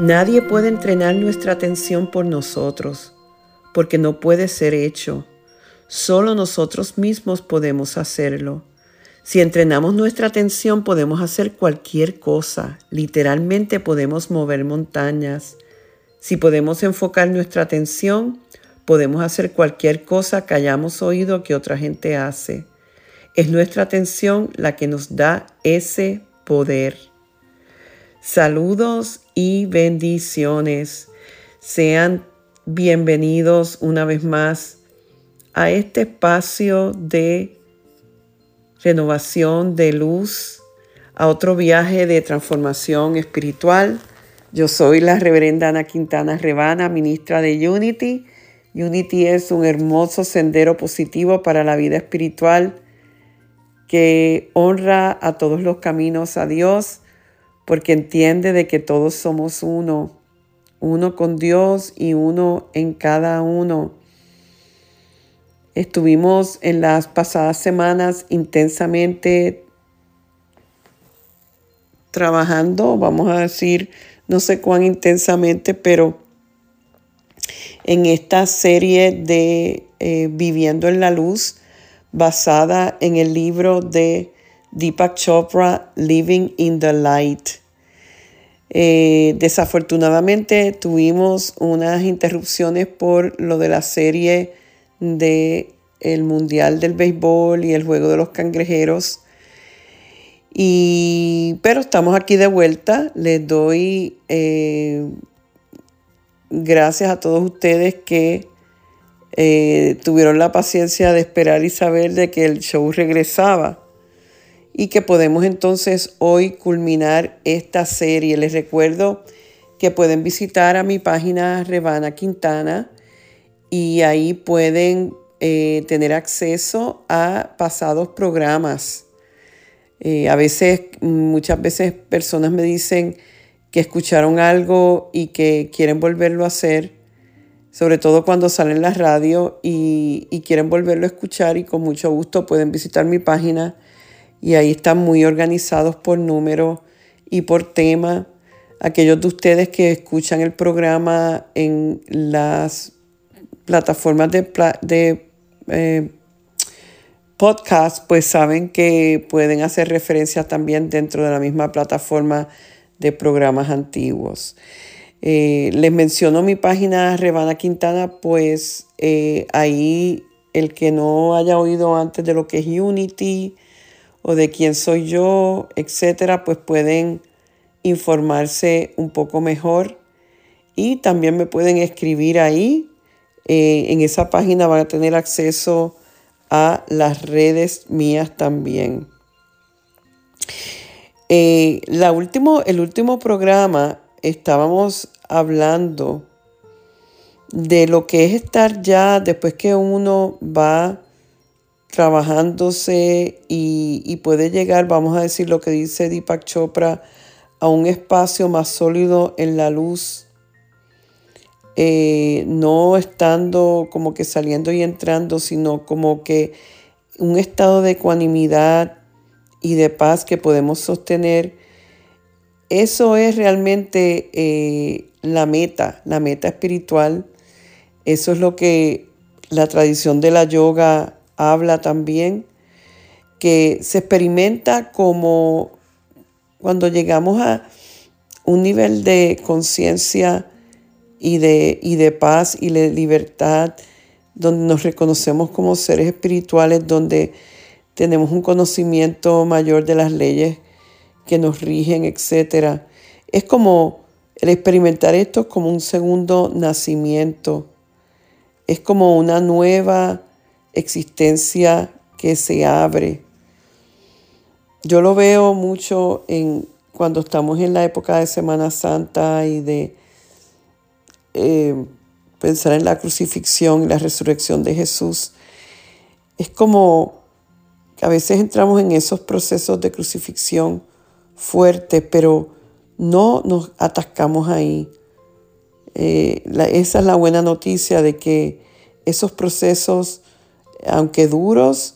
Nadie puede entrenar nuestra atención por nosotros, porque no puede ser hecho. Solo nosotros mismos podemos hacerlo. Si entrenamos nuestra atención podemos hacer cualquier cosa, literalmente podemos mover montañas. Si podemos enfocar nuestra atención, podemos hacer cualquier cosa que hayamos oído que otra gente hace. Es nuestra atención la que nos da ese poder. Saludos y bendiciones. Sean bienvenidos una vez más a este espacio de renovación de luz, a otro viaje de transformación espiritual. Yo soy la reverenda Ana Quintana Rebana, ministra de Unity. Unity es un hermoso sendero positivo para la vida espiritual que honra a todos los caminos a Dios porque entiende de que todos somos uno, uno con Dios y uno en cada uno. Estuvimos en las pasadas semanas intensamente trabajando, vamos a decir, no sé cuán intensamente, pero en esta serie de eh, Viviendo en la Luz, basada en el libro de Deepak Chopra, Living in the Light. Eh, desafortunadamente tuvimos unas interrupciones por lo de la serie de el Mundial del Béisbol y el Juego de los Cangrejeros. Y, pero estamos aquí de vuelta. Les doy eh, gracias a todos ustedes que eh, tuvieron la paciencia de esperar y saber de que el show regresaba y que podemos entonces hoy culminar esta serie. Les recuerdo que pueden visitar a mi página Rebana Quintana y ahí pueden eh, tener acceso a pasados programas. Eh, a veces, muchas veces personas me dicen que escucharon algo y que quieren volverlo a hacer, sobre todo cuando salen la radio y, y quieren volverlo a escuchar y con mucho gusto pueden visitar mi página y ahí están muy organizados por número y por tema. Aquellos de ustedes que escuchan el programa en las plataformas de, eh, podcast, pues saben que pueden hacer referencia también dentro de la misma plataforma de programas antiguos. Eh, les menciono mi página Rebana Quintana, pues eh, ahí el que no haya oído antes de lo que es Unity, o de quién soy yo, etcétera, pues pueden informarse un poco mejor y también me pueden escribir ahí. Eh, en esa página van a tener acceso a las redes mías también. Eh, la último, el último programa estábamos hablando de lo que es estar ya después que uno va trabajándose y, puede llegar, vamos a decir lo que dice Deepak Chopra, a un espacio más sólido en la luz, eh, no estando como que saliendo y entrando, sino como que un estado de ecuanimidad y de paz que podemos sostener. Eso es realmente eh, la meta, la meta espiritual. Eso es lo que la tradición de la yoga habla también, que se experimenta como cuando llegamos a un nivel de conciencia y de, y de paz y de libertad, donde nos reconocemos como seres espirituales, donde tenemos un conocimiento mayor de las leyes que nos rigen, etc. Es como el experimentar esto como un segundo nacimiento, es como una nueva existencia que se abre. Yo lo veo mucho en cuando estamos en la época de Semana Santa y de eh, pensar en la crucifixión y la resurrección de Jesús. Es como que a veces entramos en esos procesos de crucifixión fuertes, pero no nos atascamos ahí. Eh, esa es la buena noticia de que esos procesos, aunque duros,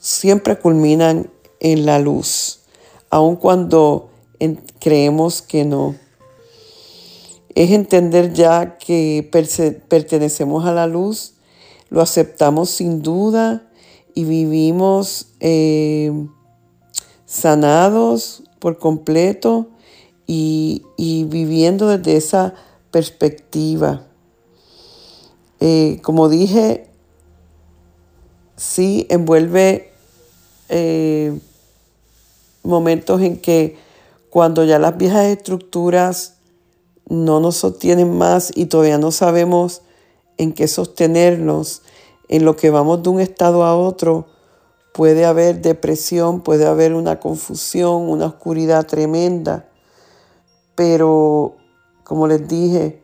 siempre culminan en la luz, aun cuando creemos que no. Es entender ya que pertenecemos a la luz, lo aceptamos sin duda y vivimos eh, sanados por completo y, viviendo desde esa perspectiva. Eh, como dije, sí envuelve eh, momentos en que cuando ya las viejas estructuras no nos sostienen más y todavía no sabemos en qué sostenernos, en lo que vamos de un estado a otro, puede haber depresión, puede haber una confusión, una oscuridad tremenda, pero como les dije,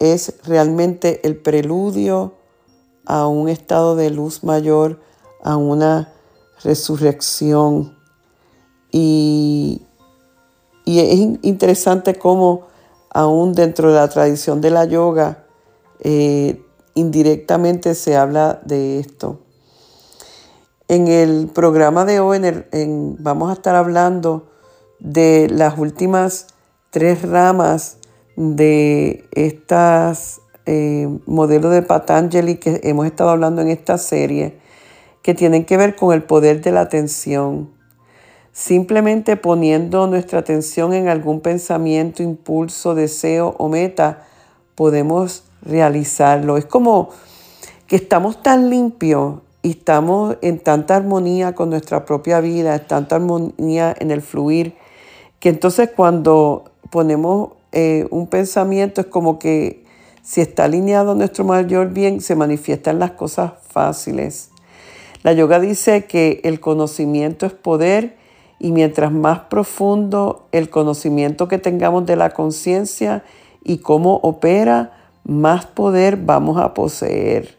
es realmente el preludio a un estado de luz mayor, a una resurrección. Y, es interesante cómo aún dentro de la tradición de la yoga, eh, indirectamente se habla de esto. En el programa de hoy vamos a estar hablando de las últimas tres ramas de estas eh, modelos de Patanjali que hemos estado hablando en esta serie, que tienen que ver con el poder de la atención. Simplemente poniendo nuestra atención en algún pensamiento, impulso, deseo o meta, podemos realizarlo. Es como que estamos tan limpios y estamos en tanta armonía con nuestra propia vida, tanta armonía en el fluir, que entonces cuando ponemos eh, un pensamiento es como que si está alineado nuestro mayor bien, se manifiestan las cosas fáciles. La yoga dice que el conocimiento es poder y mientras más profundo el conocimiento que tengamos de la conciencia y cómo opera, más poder vamos a poseer.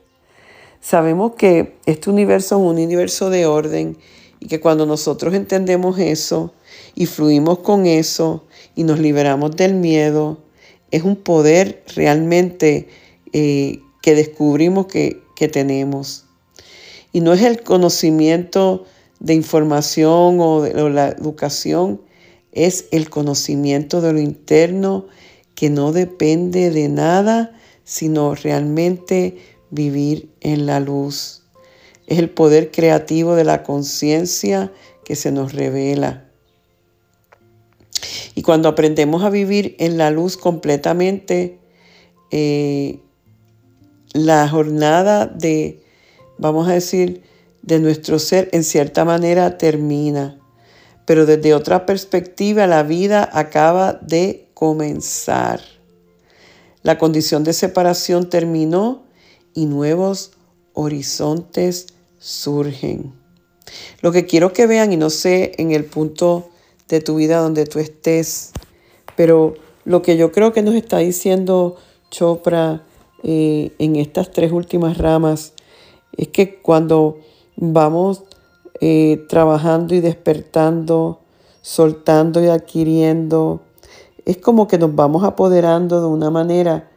Sabemos que este universo es un universo de orden y que cuando nosotros entendemos eso y fluimos con eso y nos liberamos del miedo, es un poder realmente eh, que descubrimos que, tenemos. Y no es el conocimiento de información o de la educación, es el conocimiento de lo interno que no depende de nada, sino realmente vivir en la luz. Es el poder creativo de la conciencia que se nos revela. Y cuando aprendemos a vivir en la luz completamente, eh, la jornada de, vamos a decir, de nuestro ser en cierta manera termina. Pero desde otra perspectiva, la vida acaba de comenzar. La condición de separación terminó y nuevos horizontes surgen. Lo que quiero que vean, y no sé en el punto de tu vida donde tú estés, pero lo que yo creo que nos está diciendo Chopra eh, en estas tres últimas ramas es que cuando vamos eh, trabajando y despertando, soltando y adquiriendo, es como que nos vamos apoderando de una manera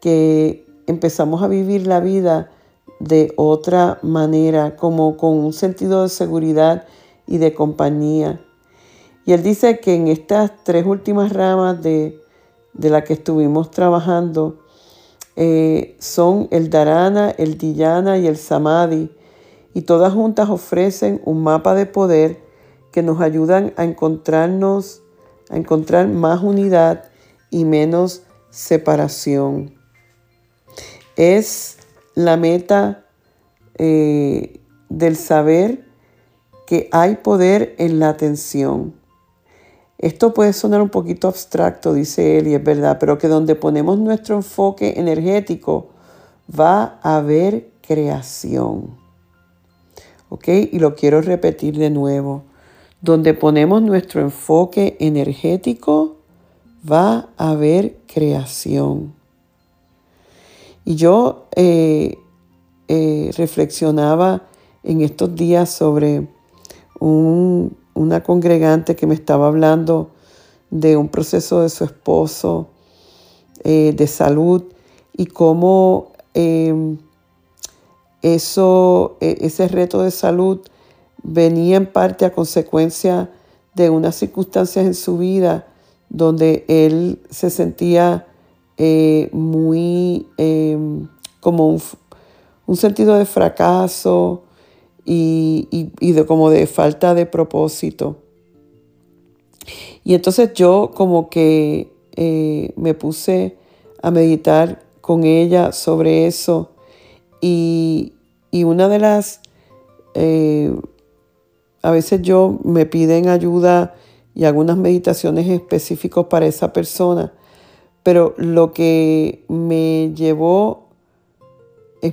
que empezamos a vivir la vida de otra manera, como con un sentido de seguridad y de compañía. Y él dice que en estas tres últimas ramas de, de la que estuvimos trabajando eh, son el Dharana, el Dhyana y el Samadhi, y todas juntas ofrecen un mapa de poder que nos ayudan a encontrarnos a encontrar más unidad y menos separación. Es la meta eh, del saber que hay poder en la atención. Esto puede sonar un poquito abstracto, dice él, y es verdad, pero que donde ponemos nuestro enfoque energético va a haber creación. ¿Ok? Y lo quiero repetir de nuevo. Donde ponemos nuestro enfoque energético va a haber creación. Y yo eh, eh, reflexionaba en estos días sobre una congregante que me estaba hablando de un proceso de su esposo, eh, de salud, y cómo em, eso, e, ese reto de salud venía en parte a consecuencia de unas circunstancias en su vida donde él se sentía eh, muy em, como un, sentido de fracaso y, de como de falta de propósito. Y entonces yo como que eh, me puse a meditar con ella sobre eso y, una de las, eh, a veces yo me piden ayuda y algunas meditaciones específicas para esa persona pero lo que me llevó,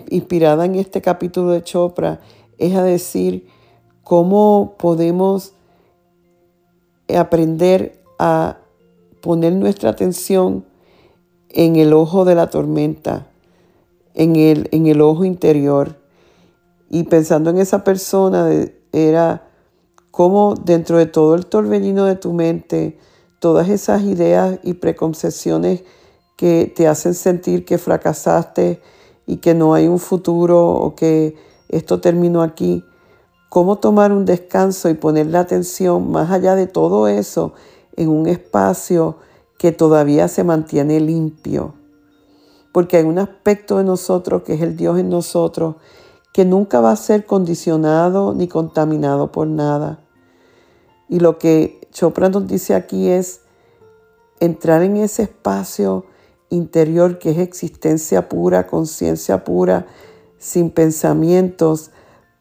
inspirada en este capítulo de Chopra, es a decir cómo podemos aprender a poner nuestra atención en el ojo de la tormenta, en el, en el ojo interior. Y pensando en esa persona, era cómo dentro de todo el torbellino de tu mente, todas esas ideas y preconcepciones que te hacen sentir que fracasaste y que no hay un futuro o que esto terminó aquí, cómo tomar un descanso y poner la atención más allá de todo eso en un espacio que todavía se mantiene limpio. Porque hay un aspecto de nosotros que es el Dios en nosotros que nunca va a ser condicionado ni contaminado por nada. Y lo que Chopra nos dice aquí es entrar en ese espacio interior que es existencia pura, conciencia pura, sin pensamientos,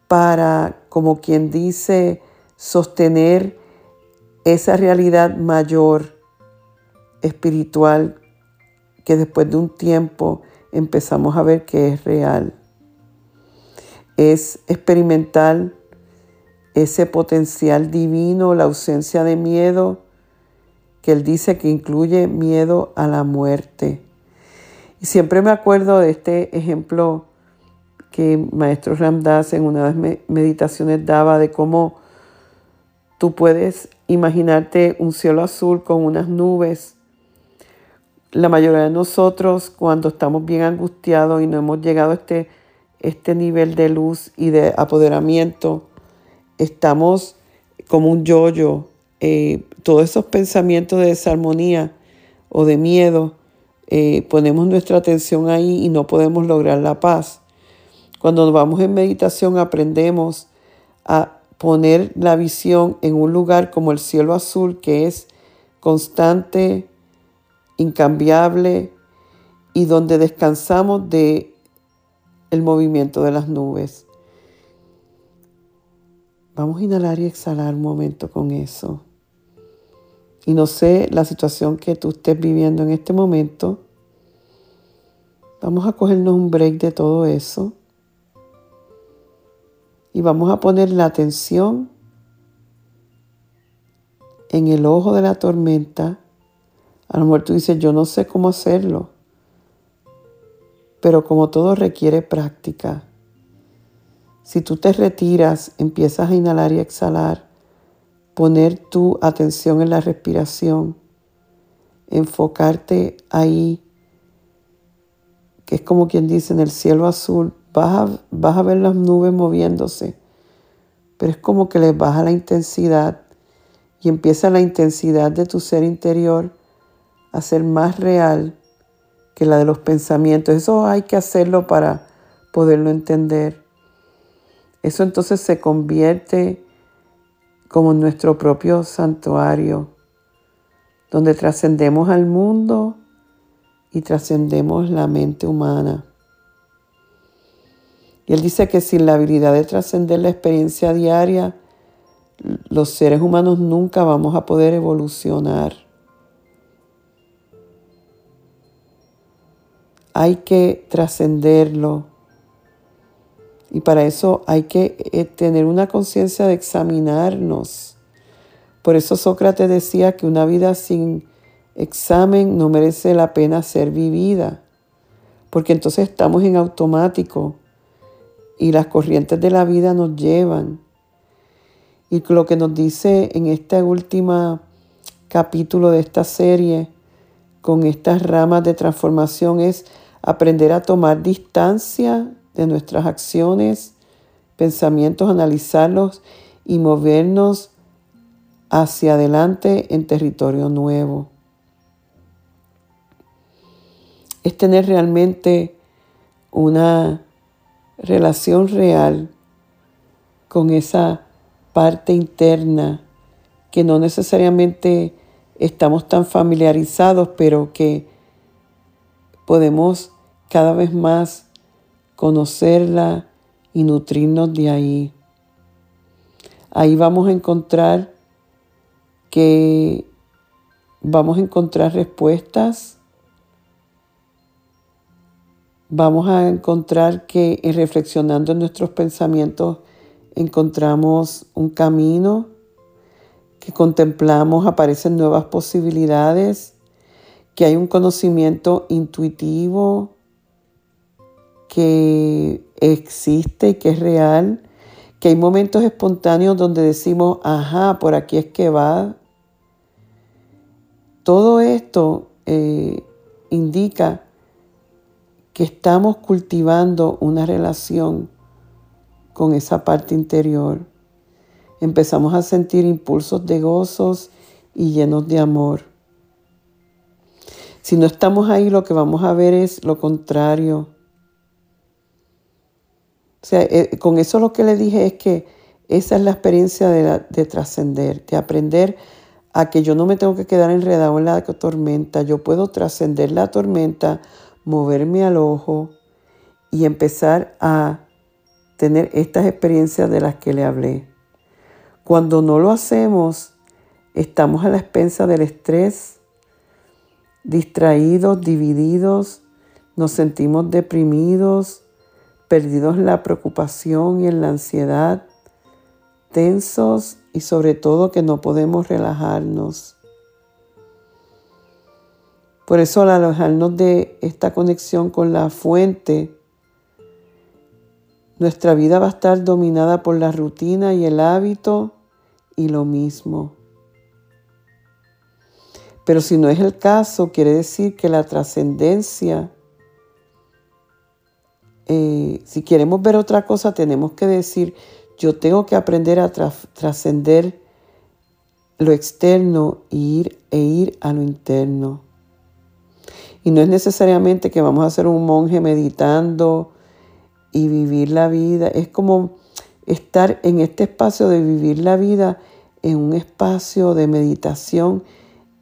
para, como quien dice, sostener esa realidad mayor espiritual que después de un tiempo empezamos a ver que es real. Es experimentar ese potencial divino, la ausencia de miedo, que él dice que incluye miedo a la muerte. Y siempre me acuerdo de este ejemplo que Maestro Ramdas en una de las meditaciones daba de cómo tú puedes imaginarte un cielo azul con unas nubes. La mayoría de nosotros cuando estamos bien angustiados y no hemos llegado a este, este nivel de luz y de apoderamiento, estamos como un yoyo, eh, todos esos pensamientos de desarmonía o de miedo, eh, ponemos nuestra atención ahí y no podemos lograr la paz. Cuando vamos en meditación aprendemos a poner la visión en un lugar como el cielo azul que es constante, incambiable y donde descansamos de el movimiento de las nubes. Vamos a inhalar y exhalar un momento con eso. Y no sé la situación que tú estés viviendo en este momento. Vamos a cogernos un break de todo eso. Y vamos a poner la atención en el ojo de la tormenta. A lo mejor tú dices, yo no sé cómo hacerlo. Pero como todo requiere práctica. Si tú te retiras, empiezas a inhalar y exhalar, poner tu atención en la respiración, enfocarte ahí, que es como quien dice en el cielo azul, vas a, vas a ver las nubes moviéndose, pero es como que les baja la intensidad y empieza la intensidad de tu ser interior a ser más real que la de los pensamientos. Eso hay que hacerlo para poderlo entender. Eso entonces se convierte como nuestro propio santuario, donde trascendemos al mundo y trascendemos la mente humana. Y él dice que sin la habilidad de trascender la experiencia diaria, los seres humanos nunca vamos a poder evolucionar. Hay que trascenderlo. Y para eso hay que eh, tener una conciencia de examinarnos. Por eso Sócrates decía que una vida sin examen no merece la pena ser vivida, porque entonces estamos en automático y las corrientes de la vida nos llevan. Y lo que nos dice en este último capítulo de esta serie, con estas ramas de transformación, es aprender a tomar distancia de nuestras acciones, pensamientos, analizarlos y movernos hacia adelante en territorio nuevo. Es tener realmente una relación real con esa parte interna que no necesariamente estamos tan familiarizados, pero que podemos cada vez más conocerla y nutrirnos de ahí. Ahí vamos a encontrar que vamos a encontrar respuestas. Vamos a encontrar que en reflexionando en nuestros pensamientos encontramos un camino, que contemplamos, aparecen nuevas posibilidades, que hay un conocimiento intuitivo, que existe y que es real, que hay momentos espontáneos donde decimos, ajá, por aquí es que va. Todo esto eh, indica que estamos cultivando una relación con esa parte interior. Empezamos a sentir impulsos de gozos y llenos de amor. Si no estamos ahí, lo que vamos a ver es lo contrario o sea, eh, con eso lo que le dije es que esa es la experiencia de, de trascender, de aprender a que yo no me tengo que quedar enredado en la tormenta, yo puedo trascender la tormenta, moverme al ojo y empezar a tener estas experiencias de las que le hablé. Cuando no lo hacemos, estamos a la expensa del estrés, distraídos, divididos, nos sentimos deprimidos, perdidos en la preocupación y en la ansiedad, tensos y sobre todo que no podemos relajarnos. Por eso al alejarnos de esta conexión con la fuente, nuestra vida va a estar dominada por la rutina y el hábito y lo mismo. Pero si no es el caso, quiere decir que la trascendencia eh, si queremos ver otra cosa, tenemos que decir, yo tengo que aprender a trascender lo externo e ir, e ir a lo interno. Y no es necesariamente que vamos a ser un monje meditando y vivir la vida. Es como estar en este espacio de vivir la vida en un espacio de meditación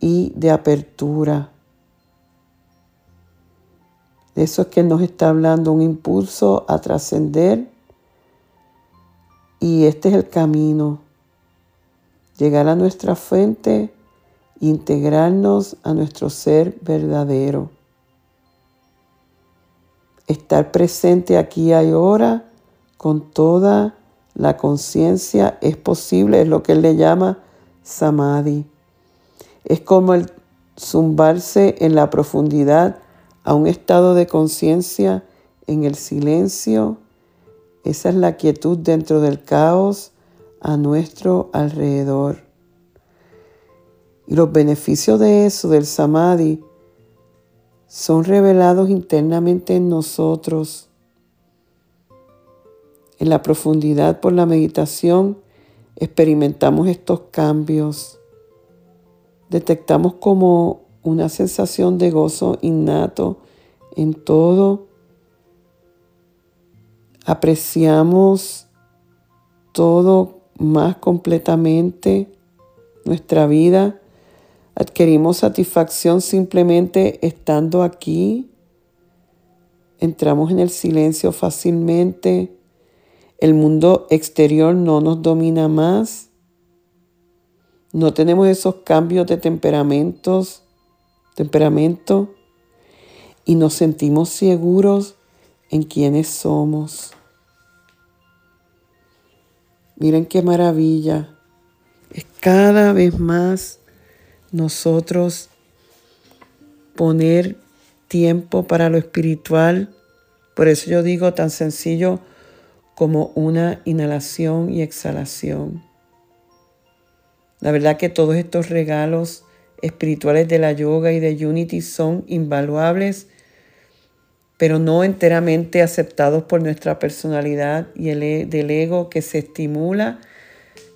y de apertura. De eso es que nos está hablando, un impulso a trascender. Y este es el camino. Llegar a nuestra fuente, integrarnos a nuestro ser verdadero. Estar presente aquí y ahora con toda la conciencia es posible, es lo que él le llama samadhi. Es como el zumbarse en la profundidad a un estado de conciencia en el silencio. Esa es la quietud dentro del caos a nuestro alrededor. Y los beneficios de eso, del samadhi, son revelados internamente en nosotros. En la profundidad por la meditación experimentamos estos cambios. Detectamos como una sensación de gozo innato en todo. Apreciamos todo más completamente, nuestra vida. Adquirimos satisfacción simplemente estando aquí. Entramos en el silencio fácilmente. El mundo exterior no nos domina más. No tenemos esos cambios de temperamentos, temperamento y nos sentimos seguros en quienes somos. Miren qué maravilla. Es cada vez más nosotros poner tiempo para lo espiritual. Por eso yo digo tan sencillo como una inhalación y exhalación. La verdad que todos estos regalos espirituales de la yoga y de Unity son invaluables, pero no enteramente aceptados por nuestra personalidad y el e, del ego que se estimula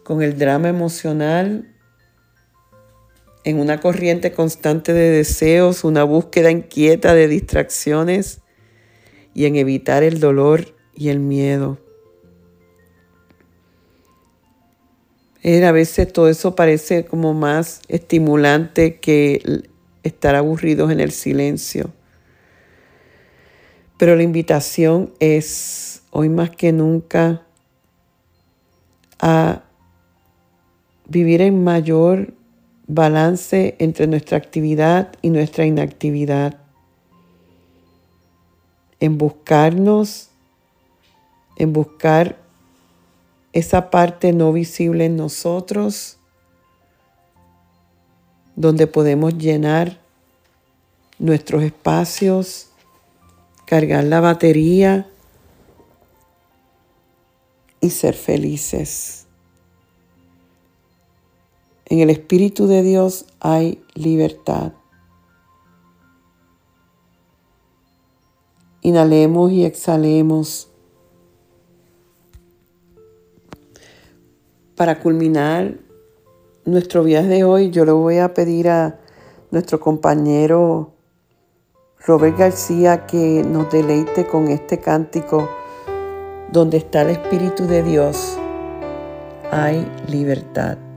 con el drama emocional en una corriente constante de deseos, una búsqueda inquieta de distracciones y en evitar el dolor y el miedo. a veces todo eso parece como más estimulante que estar aburridos en el silencio. Pero la invitación es hoy más que nunca a vivir en mayor balance entre nuestra actividad y nuestra inactividad, en buscarnos, en buscar esa parte no visible en nosotros, donde podemos llenar nuestros espacios, cargar la batería y ser felices. En el Espíritu de Dios hay libertad. Inhalemos y exhalemos. Para culminar nuestro viaje de hoy, yo le voy a pedir a nuestro compañero Robert García que nos deleite con este cántico donde está el Espíritu de Dios, hay libertad.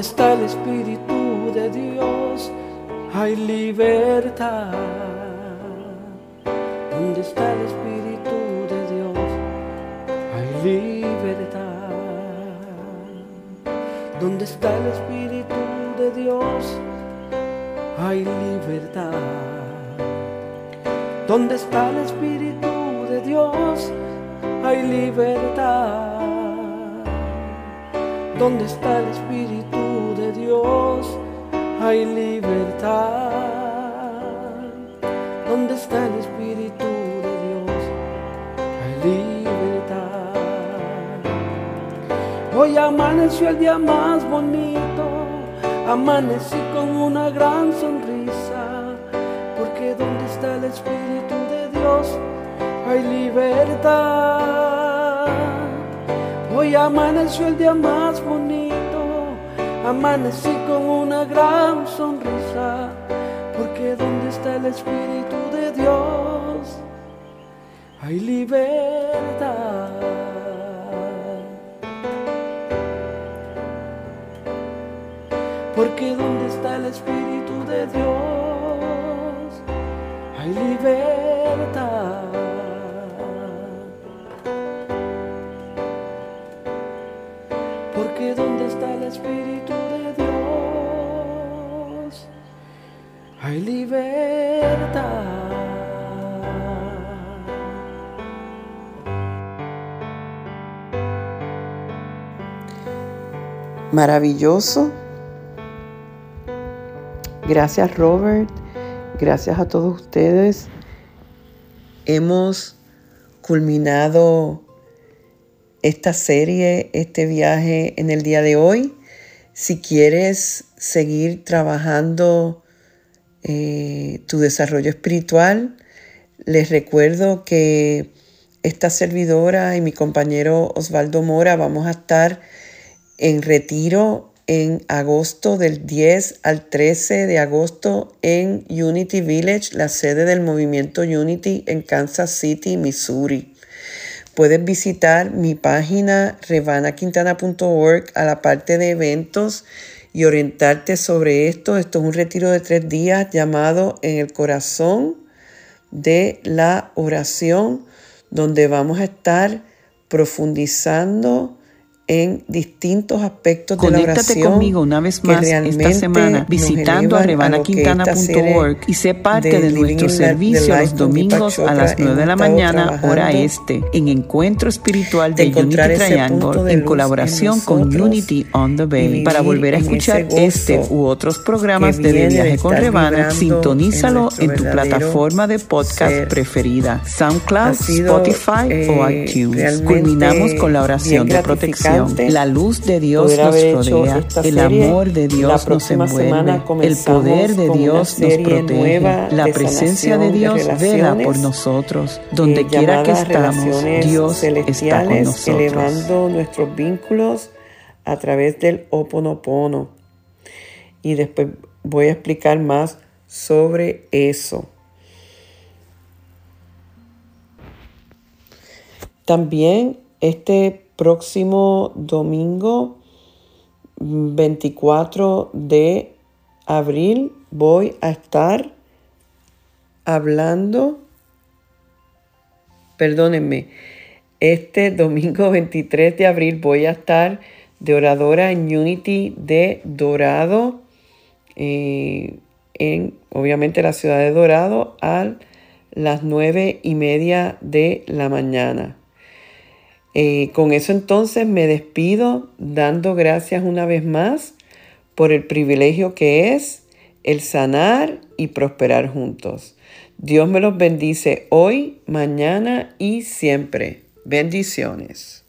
Donde está el Espíritu de Dios, hay libertad. Donde está el Espíritu de Dios, hay libertad. Donde está el Espíritu de Dios, hay libertad. Donde está el Espíritu de Dios, hay libertad. Donde está el Espíritu Hay libertad. Donde está el Espíritu de Dios, hay libertad. Hoy amaneció el día más bonito, amanecí con una gran sonrisa, porque donde está el Espíritu de Dios hay libertad. Hoy amaneció el día más bonito, amanecí con una gran sonrisa, porque donde está el Espíritu de Dios hay libertad. Porque donde está el Espíritu de Dios hay libertad. Porque donde está el Espíritu Maravilloso Gracias Robert, gracias a todos ustedes. Hemos culminado esta serie, este viaje en el día de hoy. Si quieres seguir trabajando eh, tu desarrollo espiritual. Les recuerdo que esta servidora y mi compañero Osvaldo Mora vamos a estar en retiro en agosto del 10 al 13 de agosto en Unity Village, la sede del movimiento Unity en Kansas City, Missouri. Puedes visitar mi página revanaquintana.org a la parte de eventos y orientarte sobre esto. Esto es un retiro de tres días llamado En el corazón de la oración, donde vamos a estar profundizando en distintos aspectos de la oración. conmigo una vez más esta semana visitando a y sé parte de nuestro servicio los domingos a las 9 de la mañana, hora este, en Encuentro Espiritual de, Unity Triangle en colaboración con Unity on the Bay. Para volver a escuchar este u otros programas de, de Viaje con Rebana, sintonízalo en, tu plataforma de podcast preferida, SoundCloud, Spotify o eh, iTunes. Culminamos con la oración de protección la luz de Dios nos rodea, el amor de Dios nos envuelve, el poder de Dios nos protege, la presencia de Dios vela por nosotros. Donde quiera que estamos, Dios está con nosotros. Elevando nuestros vínculos a través del Oponopono. Y después voy a explicar más sobre eso. También este próximo domingo 24 de abril voy a estar hablando, perdónenme, este domingo 23 de abril voy a estar de oradora en Unity de Dorado, eh, en obviamente la ciudad de Dorado, a las nueve y media de la mañana. Eh, con eso entonces me despido dando gracias una vez más por el privilegio que es el sanar y prosperar juntos. Dios me los bendice hoy, mañana y siempre. Bendiciones.